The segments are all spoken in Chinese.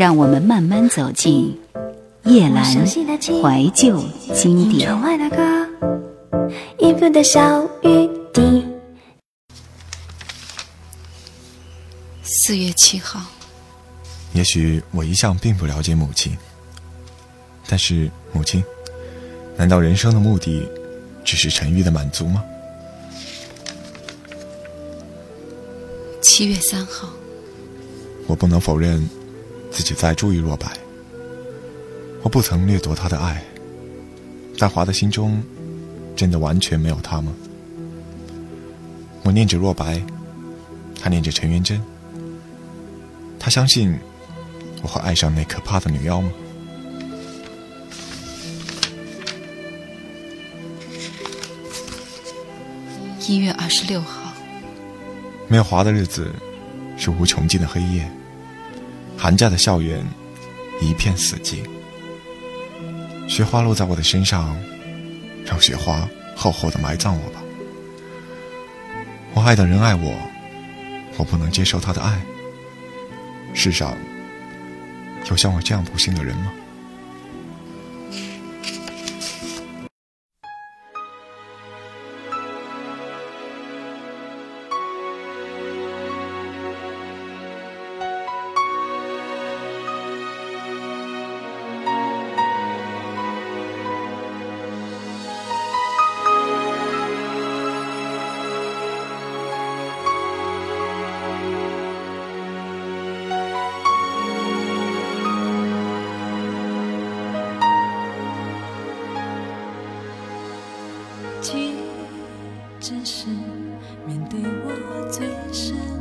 让我们慢慢走进夜阑怀旧经典。四月七号。也许我一向并不了解母亲，但是母亲，难道人生的目的只是沉郁的满足吗？七月三号。我不能否认自己在注意若白，我不曾掠夺他的爱，在华的心中，真的完全没有他吗？我念着若白，他念着陈元贞，他相信我会爱上那可怕的女妖吗？一月二十六号，没有华的日子是无穷尽的黑夜。寒假的校园一片死寂，雪花落在我的身上，让雪花厚厚的埋葬我吧。我爱的人爱我，我不能接受他的爱。世上有像我这样不幸的人吗？最深。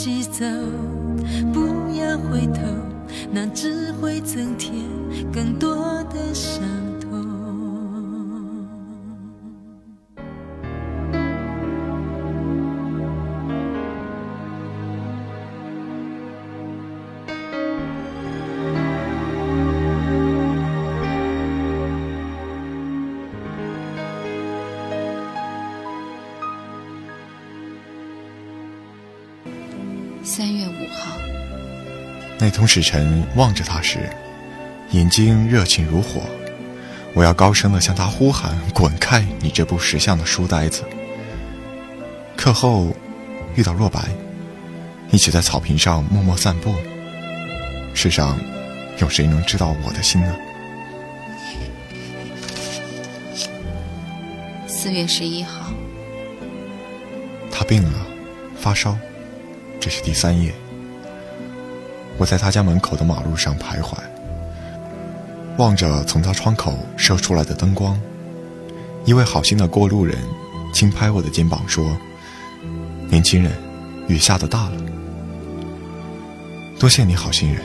起走，不要回头，那只会增添更多的伤。那通使臣望着他时，眼睛热情如火。我要高声的向他呼喊：“滚开！你这不识相的书呆子！”课后遇到若白，一起在草坪上默默散步。世上有谁能知道我的心呢？四月十一号，他病了，发烧。这是第三页。我在他家门口的马路上徘徊，望着从他窗口射出来的灯光。一位好心的过路人轻拍我的肩膀说：“年轻人，雨下的大了。”多谢你好心人，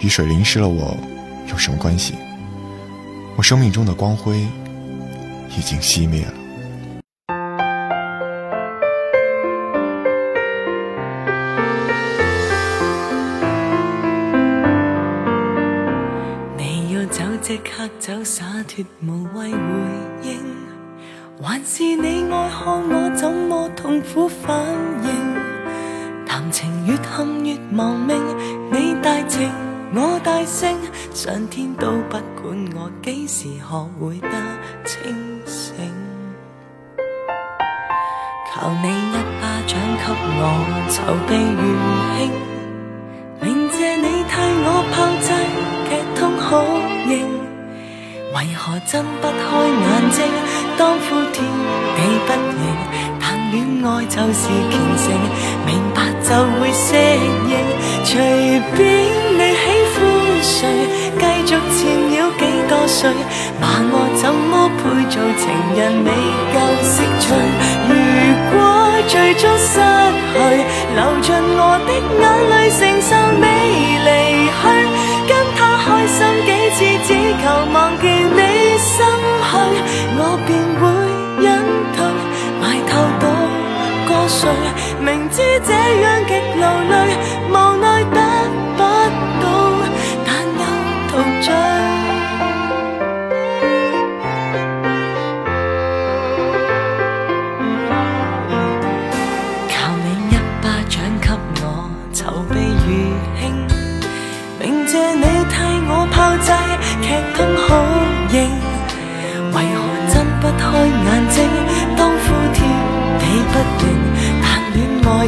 雨水淋湿了我，有什么关系？我生命中的光辉已经熄灭了。无谓回应，还是你爱看我怎么痛苦反应？谈情越陷越亡命，你大情我大性，上天都不管我几时学会得清醒。求你一巴掌给我筹备余兴，为何睁不开眼睛？当呼天地不应，但恋爱就是虔诚，明白就会适应。随便你喜欢谁，继续缠绕几多岁，把我怎么配做情人，未够识趣。如果最终失去，流尽我的眼泪，承受你离去，跟他开心几明知这样极流泪，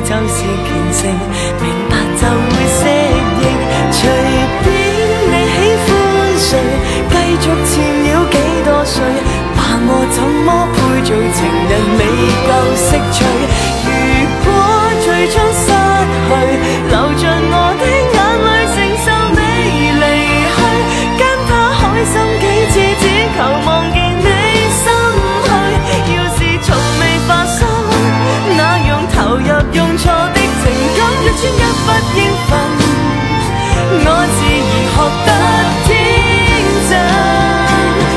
就是虔诚，明白就会适应。随便你喜欢谁，继续缠了几多岁，把我怎么配做情人，未够识趣。穿一不应份，我自然学得天真。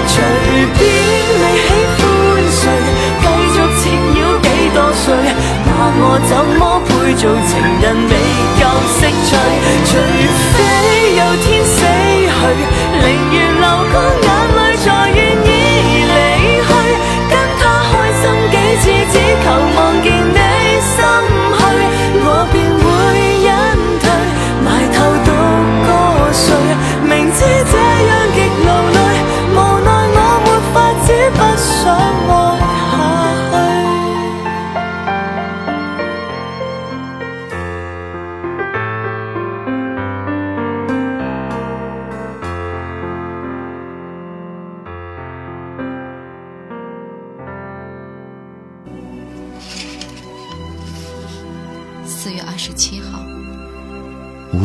随便你喜欢。谁，继续缠绕几多岁，那我怎么配做情人，你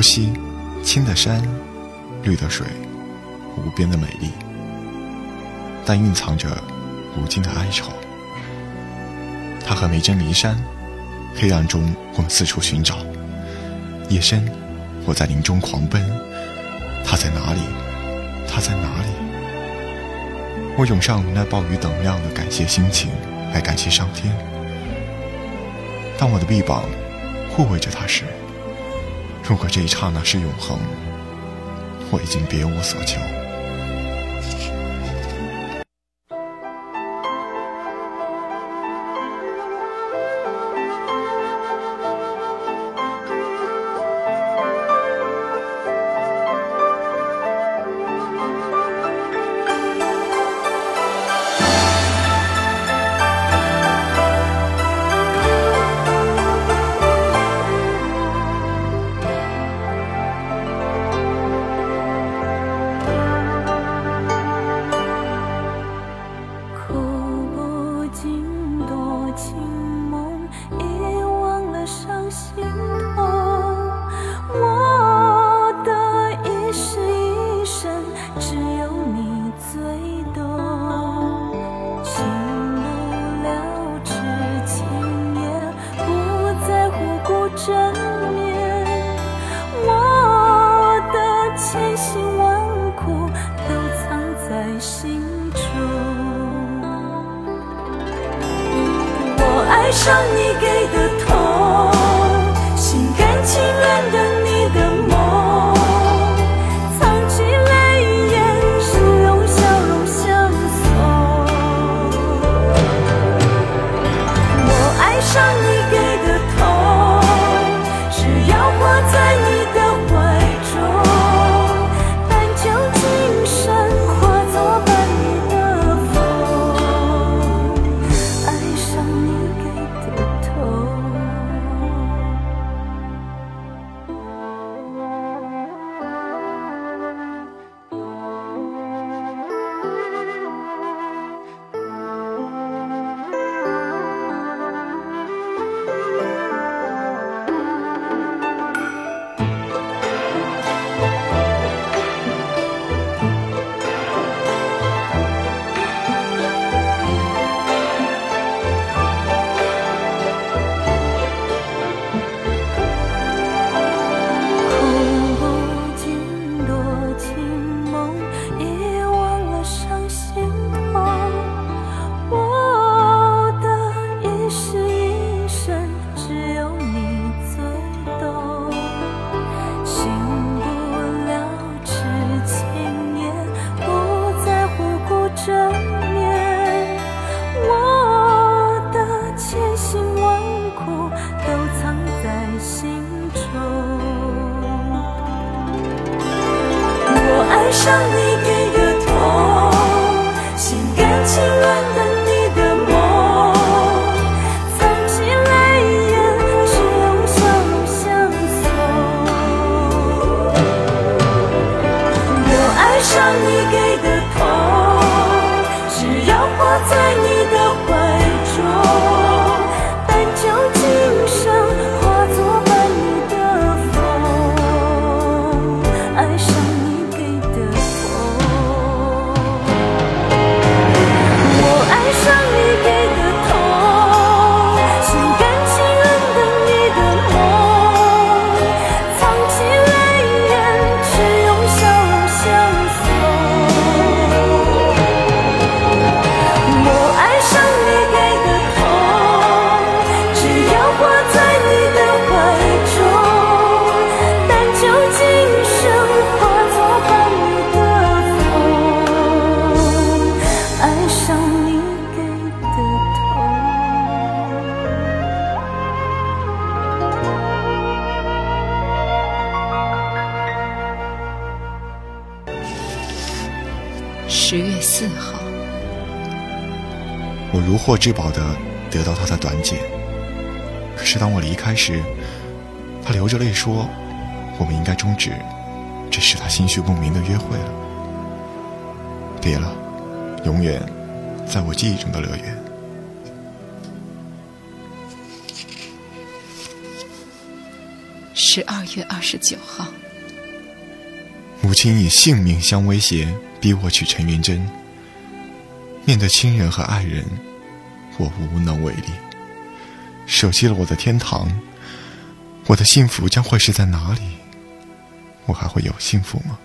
无锡，青的山，绿的水，无边的美丽，但蕴藏着无尽的哀愁。他和梅珍离山，黑暗中我们四处寻找。夜深，我在林中狂奔。他在哪里？他在哪里？我涌上那暴雨等量的感谢心情，来感谢上天。当我的臂膀护卫着他时，如果这一刹那是永恒，我已经别无所求。获至宝的得到他的短解。可是当我离开时，他流着泪说：“我们应该终止这是他心绪不明的约会了。”别了，永远在我记忆中的乐园。十二月二十九号。母亲以性命相威胁，逼我娶陈云珍。面对亲人和爱人，我无能为力。舍弃了我的天堂，我的幸福将会是在哪里？我还会有幸福吗？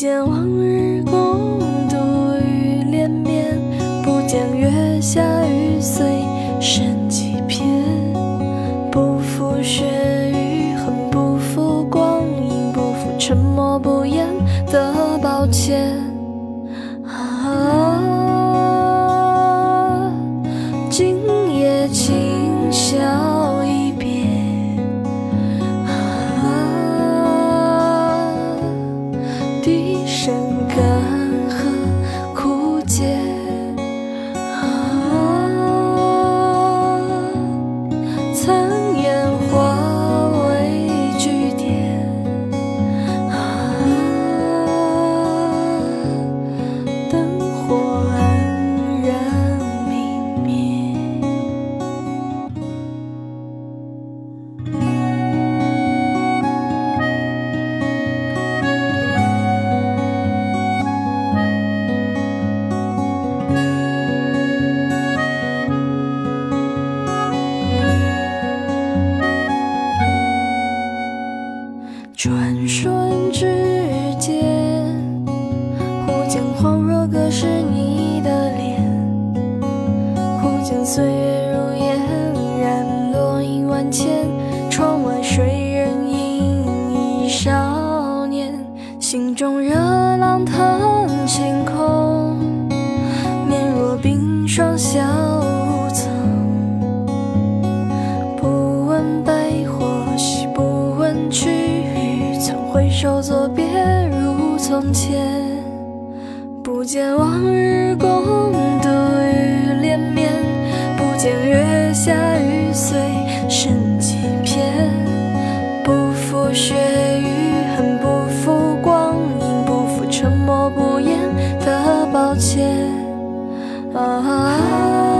见往日共度雨连绵，不见月下岁月如烟，染落一万千。窗外谁人影一少年？心中热浪腾，晴空面若冰霜，笑无曾。不问悲或喜，不问去与，曾回首作别如从前，不见往日。沉默不言的抱歉。啊。